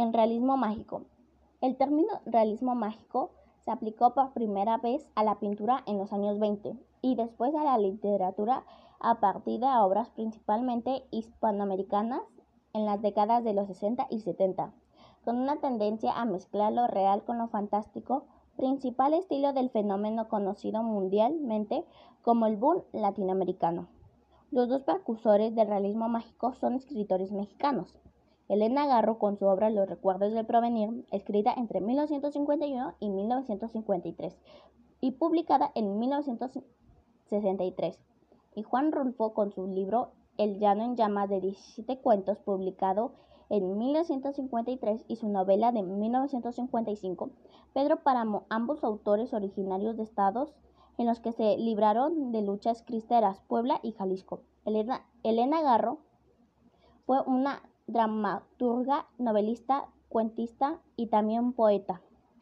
En realismo mágico. El término realismo mágico se aplicó por primera vez a la pintura en los años 20 y después a la literatura a partir de obras principalmente hispanoamericanas en las décadas de los 60 y 70, con una tendencia a mezclar lo real con lo fantástico, principal estilo del fenómeno conocido mundialmente como el boom latinoamericano. Los dos precursores del realismo mágico son escritores mexicanos, Elena Garro con su obra Los recuerdos del provenir, escrita entre 1951 y 1953 y publicada en 1963, y Juan Rulfo con su libro El llano en llamas de 17 cuentos, publicado en 1953 y su novela de 1955, Pedro Páramo, ambos autores originarios de estados en los que se libraron de luchas cristeras, Puebla y Jalisco. Elena, Elena Garro fue una dramaturga, novelista, cuentista y también poeta.